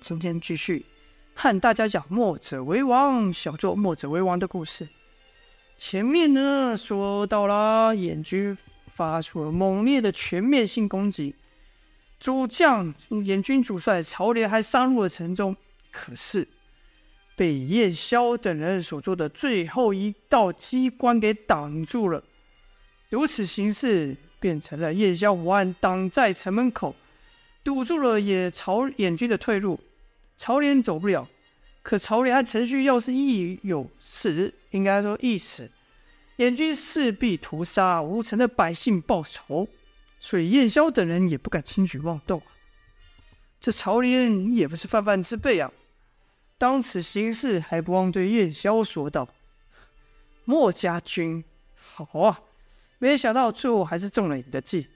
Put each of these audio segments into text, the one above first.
今天继续和大家讲“墨者为王”，小作“墨者为王”的故事。前面呢说到了燕军发出了猛烈的全面性攻击，主将燕军主帅曹廉还杀入了城中，可是被燕萧等人所做的最后一道机关给挡住了。如此形势，变成了燕萧胡汉挡在城门口，堵住了也曹燕军的退路。曹廉走不了，可曹廉和陈旭要是一有死，应该说一死，燕军势必屠杀吴城的百姓报仇，所以燕萧等人也不敢轻举妄动。这曹廉也不是泛泛之辈啊！当此形势，还不忘对燕萧说道：“墨家军，好啊！”没想到最后还是中了你的计，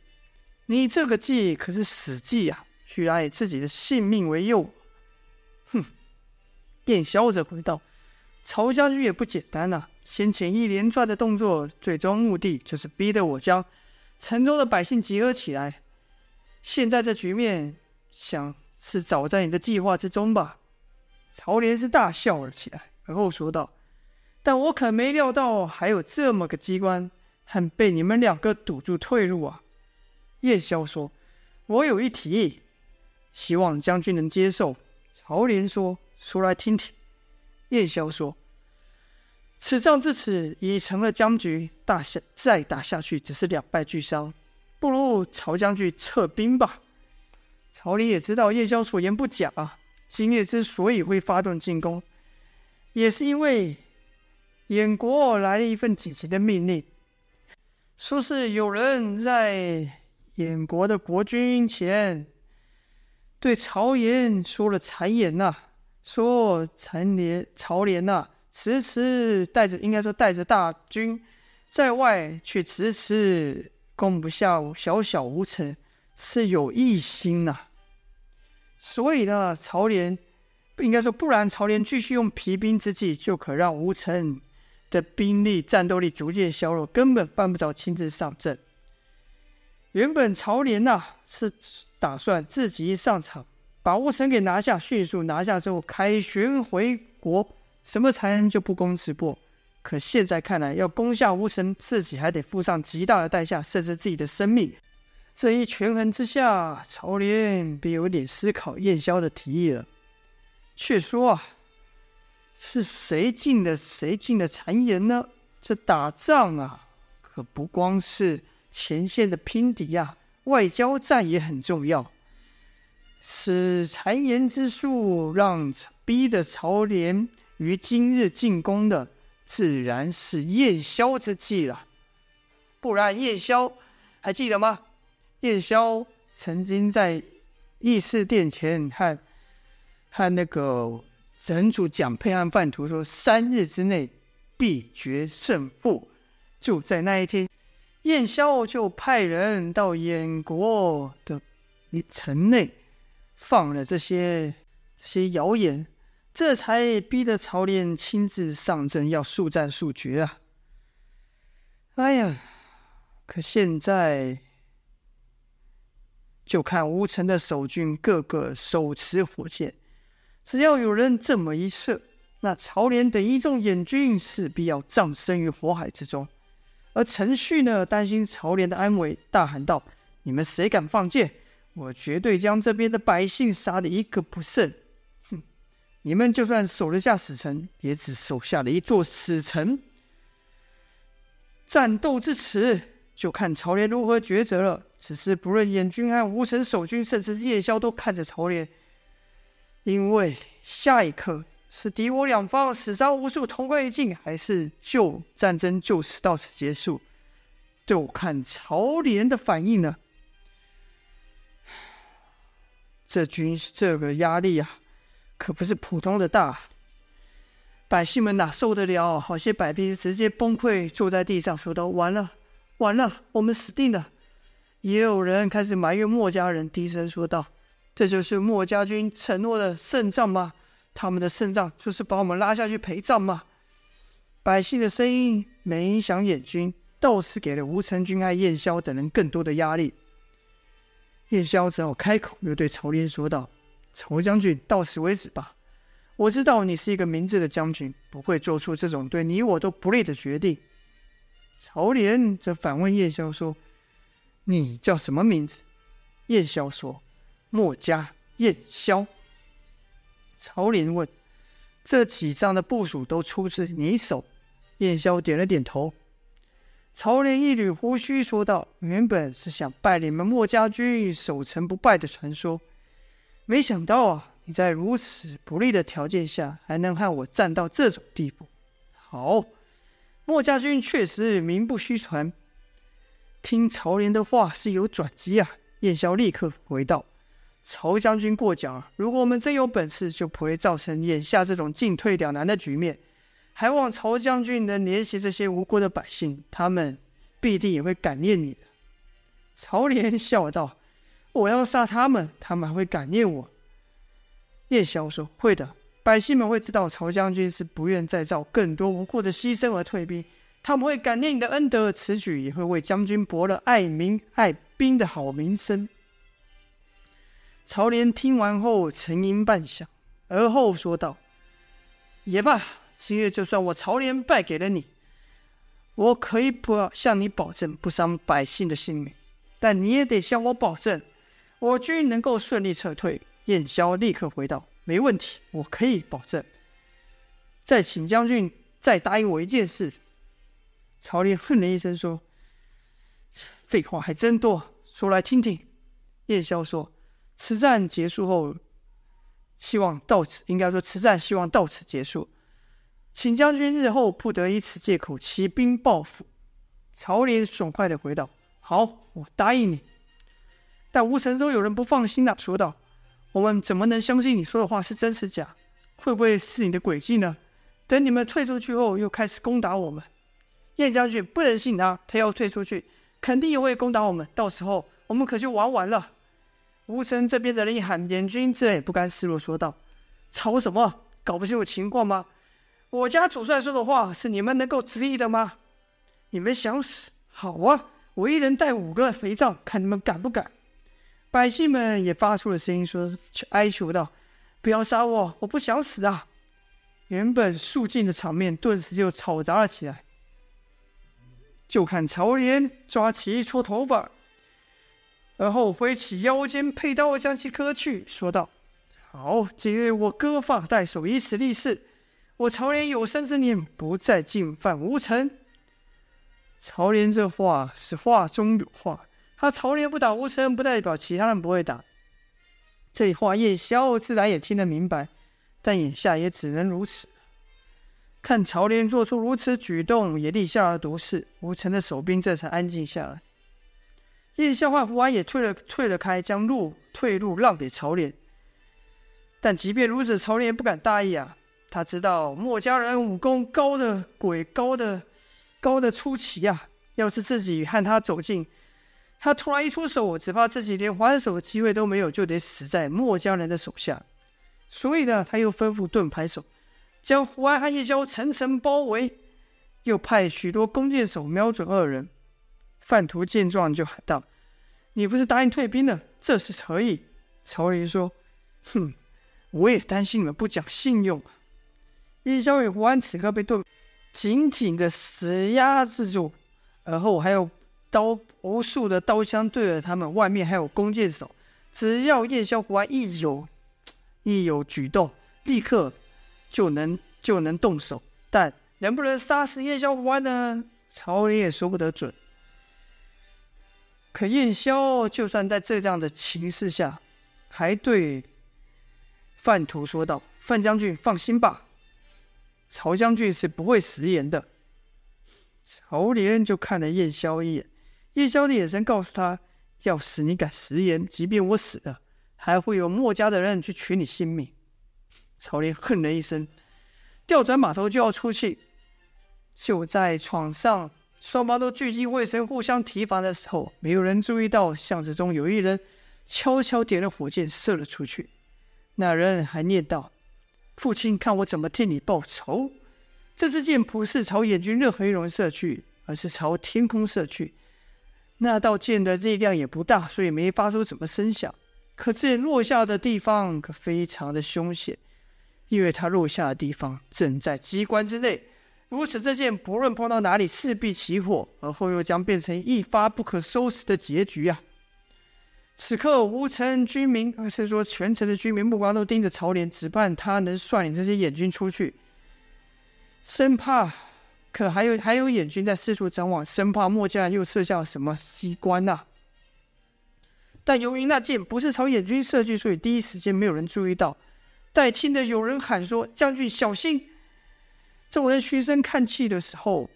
你这个计可是死计啊！居然以自己的性命为诱。哼！燕萧则回道：“曹将军也不简单呐、啊，先前一连串的动作，最终目的就是逼得我将城中的百姓集合起来。现在这局面，想是早在你的计划之中吧？”曹连是大笑了起来，而后说道：“但我可没料到还有这么个机关。”还被你们两个堵住退路啊！燕萧说：“我有一提议，希望将军能接受。”曹廉说：“说来听听。”燕萧说：“此仗至此已成了僵局，大下再打下去只是两败俱伤，不如曹将军撤兵吧。”曹林也知道燕萧所言不假啊，今夜之所以会发动进攻，也是因为燕国来了一份紧急的命令。说是有人在燕国的国君前对曹延说了谗言呐、说曹廉曹廉呐，迟迟带着应该说带着大军在外，却迟迟攻不下小小吴城，是有异心呐、所以呢，曹廉不应该说，不然曹廉继续用疲兵之计，就可让吴城。的兵力战斗力逐渐削弱，根本犯不着亲自上阵。原本曹廉呐、是打算自己一上场，把吴城给拿下，迅速拿下之后凯旋回国，什么才能就不攻自破。可现在看来，要攻下吴城，自己还得付上极大的代价，甚至自己的生命。这一权衡之下，曹廉便有点思考燕萧的提议了。却说啊。是谁进的谁进的谗言呢？这打仗啊，可不光是前线的拼敌呀、啊，外交战也很重要。此谗言之术，让逼得曹廉于今日进攻的，自然是燕萧之计了。不然，燕萧还记得吗？燕萧曾经在议事殿前和和那个。神主蒋沛和范图说：“三日之内必决胜负。”就在那一天，燕萧就派人到燕国的城内放了这些这些谣言，这才逼得曹廉亲自上阵，要速战速决啊！哎呀，可现在就看吴城的守军个个手持火箭。只要有人这么一射，那曹廉等一众燕军势必要葬身于火海之中。而陈旭呢，担心曹廉的安危，大喊道：“你们谁敢放箭，我绝对将这边的百姓杀得一个不剩！”哼，你们就算守得下死城，也只守下了一座死城。战斗至此，就看曹廉如何抉择了。此时，不论燕军和吴城守军，甚至夜宵，都看着曹廉。因为下一刻是敌我两方死伤无数，同归于尽，还是就战争就此到此结束？就看朝廉的反应了。这军这个压力啊，可不是普通的大，百姓们哪受得了？好些百兵直接崩溃，坐在地上，说道：“完了，完了，我们死定了。”也有人开始埋怨墨家人，低声说道。这就是墨家军承诺的胜仗吗？他们的胜仗就是把我们拉下去陪葬吗？百姓的声音没影响燕军，倒是给了吴成军和燕萧等人更多的压力。燕萧只好开口，又对曹廉说道：“曹将军，到此为止吧。我知道你是一个明智的将军，不会做出这种对你我都不利的决定。曹廉则反问燕萧说：“你叫什么名字？”燕萧说：“墨家燕萧。”曹廉问：“这几仗的部署都出自你手？”燕萧点了点头。曹廉一缕胡须说道：“原本是想拜你们墨家军守城不败的传说，没想到啊！”你在如此不利的条件下，还能和我战到这种地步？好，墨家军确实名不虚传。听曹廉的话是有转机啊！燕萧立刻回道：“曹将军过奖了。如果我们真有本事，就不会造成眼下这种进退两难的局面。还望曹将军能怜惜这些无辜的百姓，他们必定也会感念你的。”曹廉笑道：“我要杀他们，他们还会感念我？”叶萧说：“会的，百姓们会知道曹将军是不愿再造更多无辜的牺牲而退兵，他们会感念你的恩德，此举也会为将军博了爱民爱兵的好名声。”曹廉听完后沉吟半晌，而后说道：“也罢，今日就算我曹廉败给了你，我可以不向你保证不伤百姓的性命，但你也得向我保证，我军能够顺利撤退。”燕萧立刻回道：“没问题，我可以保证。再请将军再答应我一件事。”曹廉哼了一声说：“废话还真多，说来听听。”燕萧说：“此战结束后，希望到此，应该说此战希望到此结束，请将军日后不得以此借口起兵报复。”曹廉爽快的回道：“好，我答应你。”但吴城中有人不放心了，说道。我们怎么能相信你说的话是真是假？会不会是你的诡计呢？等你们退出去后，又开始攻打我们。燕将军不能信他，他要退出去，肯定也会攻打我们。到时候我们可就玩完了。吴城这边的人一喊，燕军自然也不甘示弱，说道：“吵什么？搞不清楚情况吗？我家主帅说的话是你们能够质疑的吗？你们想死？好啊，我一人带五个肥皂，看你们敢不敢。”百姓们也发出了声音，说：“哀求道，不要杀我，我不想死啊！”原本肃静的场面顿时就吵杂了起来。就看曹廉抓起一撮头发，而后挥起腰间佩刀将其割去，说道：“好，今日我割发代首，以此立誓，我曹廉有生之年不再进犯吴城。”曹廉这话是话中有话。他曹廉不打吴城，不代表其他人不会打。这话燕萧自然也听得明白，但眼下也只能如此。看曹廉做出如此举动，也立下了毒誓，吴城的守兵这才安静下来。叶萧和胡安也退了退了开，将路退路让给曹廉。但即便如此，曹廉也不敢大意啊。他知道墨家人武功高的鬼，高的高的出奇啊！要是自己和他走近，他突然一出手，只怕自己连还手的机会都没有，就得死在墨家人的手下。所以呢，他又吩咐盾牌手将胡安和叶萧层层包围，又派许多弓箭手瞄准二人。范图见状就喊道：“你不是答应退兵了？这是何意？”曹林说：“哼，我也担心你们不讲信用啊。”叶萧与胡安此刻被盾紧紧的死压制住，而后还有。刀无数的刀枪对着他们，外面还有弓箭手。只要燕萧胡安一有一有举动，立刻就能就能动手。但能不能杀死燕萧胡安呢？曹林也说不得准。可燕萧就算在这样的情势下，还对范图说道：“范将军放心吧，曹将军是不会食言的。”曹廉就看了燕萧一眼。叶萧的眼神告诉他：“要是你敢食言，即便我死了，还会有墨家的人去取你性命。”曹廉哼了一声，调转马头就要出去。就在床上双方都聚精会神、互相提防的时候，没有人注意到巷子中有一人悄悄点了火箭射了出去。那人还念道：“父亲，看我怎么替你报仇！”这支箭不是朝眼军任何一人射去，而是朝天空射去。那道箭的力量也不大，所以没发出什么声响。可这落下的地方可非常的凶险，因为它落下的地方正在机关之内。如此这箭，不论碰到哪里，势必起火，而后又将变成一发不可收拾的结局啊！此刻，吴城居民，而是说全城的居民，目光都盯着曹怜，只盼他能率领这些眼军出去，生怕。可还有还有眼军在四处张望，生怕墨家又设下了什么机关呐、但由于那箭不是朝眼军射去，所以第一时间没有人注意到。待听得有人喊说：“将军小心！”众人循声看去的时候，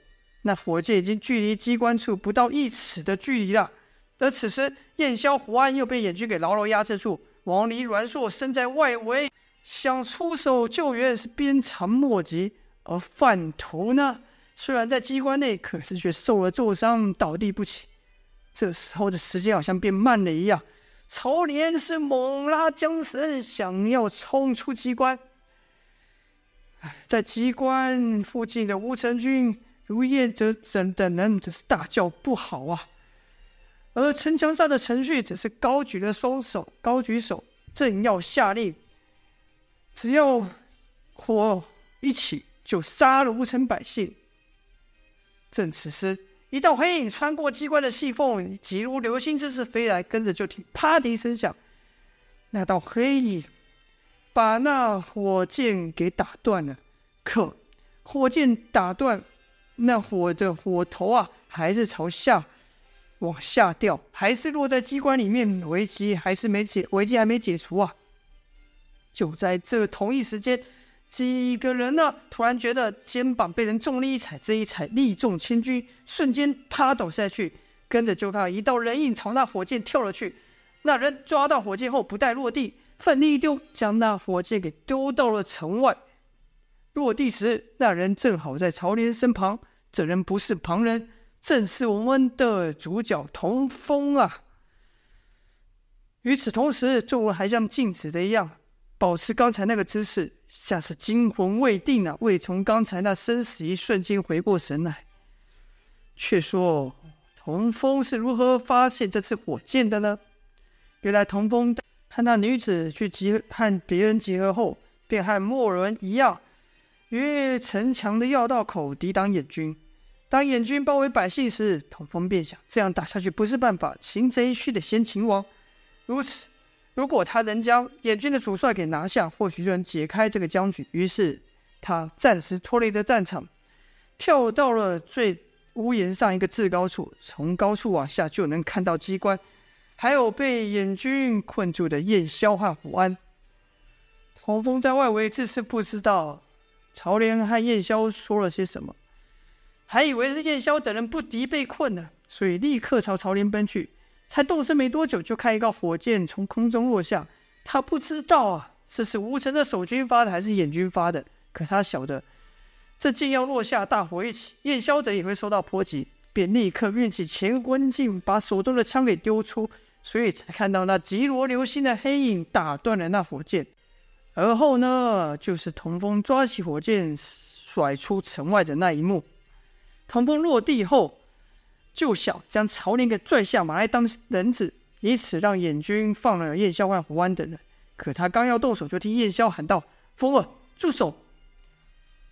那火箭已经距离机关处不到一尺的距离了。而此时，燕萧、胡安又被燕军给牢牢压制住。王离、阮硕身在外围，想出手救援是鞭长莫及。而范图呢，虽然在机关内，可是却受了重伤，倒地不起。这时候的时间好像变慢了一样。曹连是猛拉缰绳，想要冲出机关。在机关附近的吴成军、如叶哲等等人则是大叫不好啊！而城墙上的程旭则是高举了双手，高举手，正要下令，只要火一起，就杀了吴城百姓。正此时，一道黑影穿过机关的细缝，急如流星之势飞来，跟着就听“啪”的一声响，那道黑影。把那火箭给打断了，可火箭打断，那火的火头啊，还是朝下往下掉，还是落在机关里面，危机还是没解，危机还没解除啊！就在这同一时间，几个人呢，突然觉得肩膀被人重力一踩，这一踩力重千钧，瞬间趴倒下去，跟着就看一道人影朝那火箭跳了去，那人抓到火箭后，不待落地。奋力一丢，将那火箭给丢到了城外。落地时，那人正好在曹怜身旁。这人不是旁人，正是我们的主角童风啊。与此同时，众人还像静止的一样，保持刚才那个姿势，像是惊魂未定啊，未从刚才那生死一瞬间回过神来。却说童风是如何发现这次火箭的呢？原来童风。和那女子去集和别人集合后，便和莫伦一样，于城墙的要道口抵挡燕军。当燕军包围百姓时，统风便想：这样打下去不是办法，擒贼须得先擒王。如此，如果他能将燕军的主帅给拿下，或许就能解开这个僵局。于是，他暂时脱离了战场，跳到了最屋檐上一个制高处，从高处往下就能看到机关。还有被燕军困住的燕萧和胡安，童风在外围自是不知道曹怜和燕萧说了些什么，还以为是燕萧等人不敌被困了，所以立刻朝曹怜奔去。才动身没多久，就看一个火箭从空中落下。他不知道啊，这是吴城的守军发的还是燕军发的，可他晓得这箭要落下，大火一起，燕萧等也会受到波及，便立刻运起乾坤镜，把手中的枪给丢出。所以才看到那急如流星的黑影打断了那火箭，而后呢，就是童风抓起火箭甩出城外的那一幕。童风落地后，就想将曹怜给拽下马来当人质，以此让燕军放了燕萧和胡安等人。可他刚要动手，就听燕萧喊道：“风儿，住手！”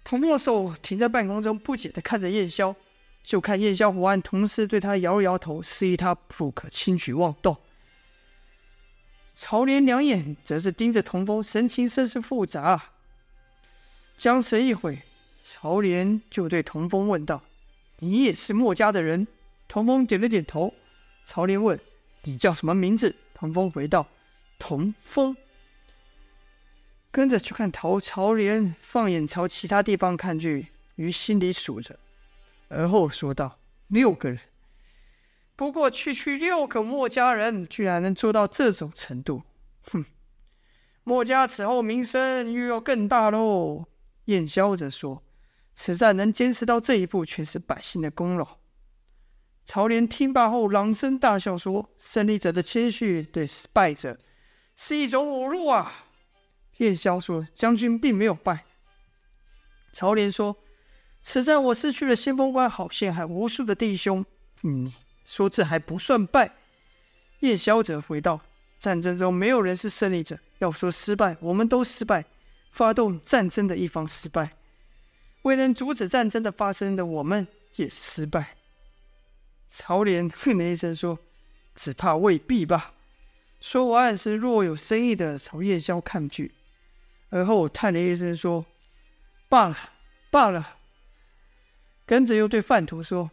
童风的手停在半空中，不解地看着燕萧。就看燕萧、胡安同时对他摇了摇头，示意他不可轻举妄动。曹莲两眼则是盯着童风，神情甚是复杂。僵持一会，曹莲就对童风问道：“你也是墨家的人？”童风点了点头。曹莲问：“你叫什么名字？”童风回道：“童风。”跟着去看曹曹莲放眼朝其他地方看去，于心里数着。而后说道：“六个人，不过区区六个墨家人，居然能做到这种程度，哼！墨家此后名声又要更大喽。”燕萧则说：“此战能坚持到这一步，全是百姓的功劳。”曹怜听罢后，朗声大笑说：“胜利者的谦虚对失败者是一种侮辱啊！”燕萧说：“将军并没有败。”曹怜说。此战我失去了先锋官郝宪，还无数的弟兄。你说这还不算败？叶萧则回道：“战争中没有人是胜利者。要说失败，我们都失败。发动战争的一方失败，未能阻止战争的发生的我们也是失败。曹怜哼了一声说：“只怕未必吧。”说完是若有深意的朝叶萧看去，而后叹了一声说：“罢了，罢了。”跟着又对范图说：“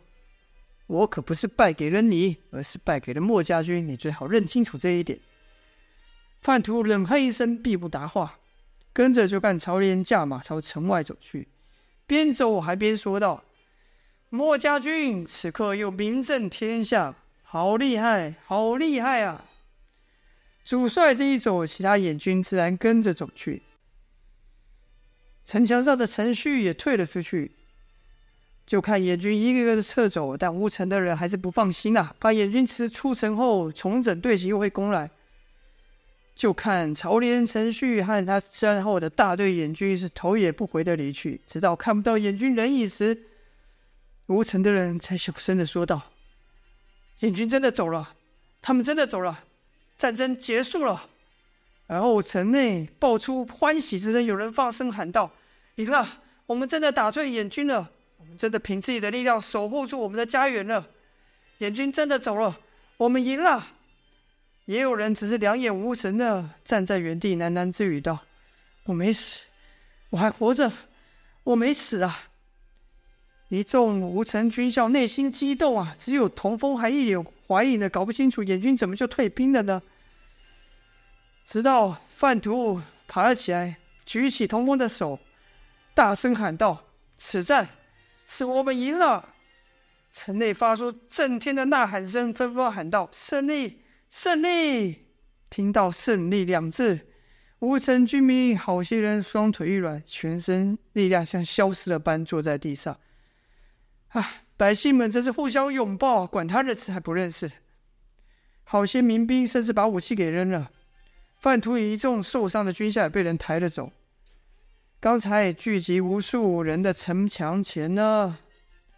我可不是败给了你，而是败给了墨家军。你最好认清楚这一点。”范图冷哼一声，必不答话。跟着就看曹怜驾马朝城外走去，边走还边说道：“墨家军此刻又名震天下，好厉害，好厉害啊！”主帅这一走，其他眼军自然跟着走去。城墙上的陈旭也退了出去，就看野军一个个的撤走，但吴城的人还是不放心、啊，怕眼军迟出城后重整队形又会攻来。就看曹连、陈旭和他身后的大队眼军是头也不回的离去，直到看不到眼军人影时，吴城的人才小声的说道：“眼军真的走了，他们真的走了，战争结束了。”而后城内爆出欢喜之声，有人放声喊道：“赢了！我们真的打退眼军了，真的凭自己的力量守护住我们的家园了，眼军真的走了，我们赢了！”也有人只是两眼无神的站在原地，喃喃自语道：“我没死，我还活着，我没死啊！”一众吴城军校内心激动啊，只有童风还一脸怀疑的搞不清楚眼军怎么就退兵了呢？直到范图爬了起来，举起童风的手，大声喊道：“此战是我们赢了！”城内发出震天的呐喊声，纷纷喊道：“胜利！”胜利！听到“胜利”两字，吴城居民好些人双腿一软，全身力量像消失了般坐在地上。啊！百姓们真是互相拥抱，管他认识还不认识。好些民兵甚至把武器给扔了。范图与一众受伤的军校也被人抬了走。刚才聚集无数人的城墙前呢，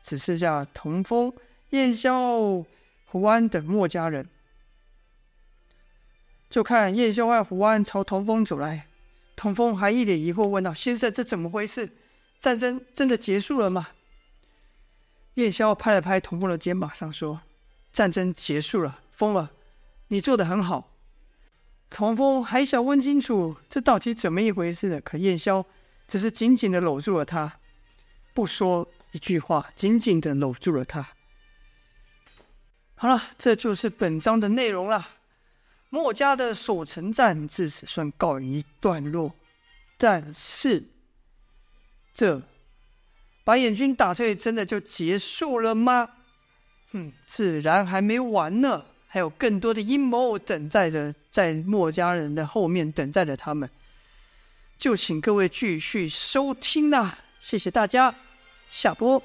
只剩下童风、燕萧、胡安等墨家人。就看燕萧和胡安朝童风走来，童风还一脸疑惑问道：“先生，这怎么回事？战争真的结束了吗？”燕萧拍了拍童风的肩膀上说：“战争结束了，疯了，你做得很好。”童风还想问清楚这到底怎么一回事，可燕萧只是紧紧的搂住了他，不说一句话，紧紧的搂住了他。好了，这就是本章的内容了。墨家的守城战至此算告一段落，但是这把眼军打退，真的就结束了吗？哼，自然还没完呢，还有更多的阴谋等待着在墨家人的后面等待着他们。就请各位继续收听啦，谢谢大家，下播。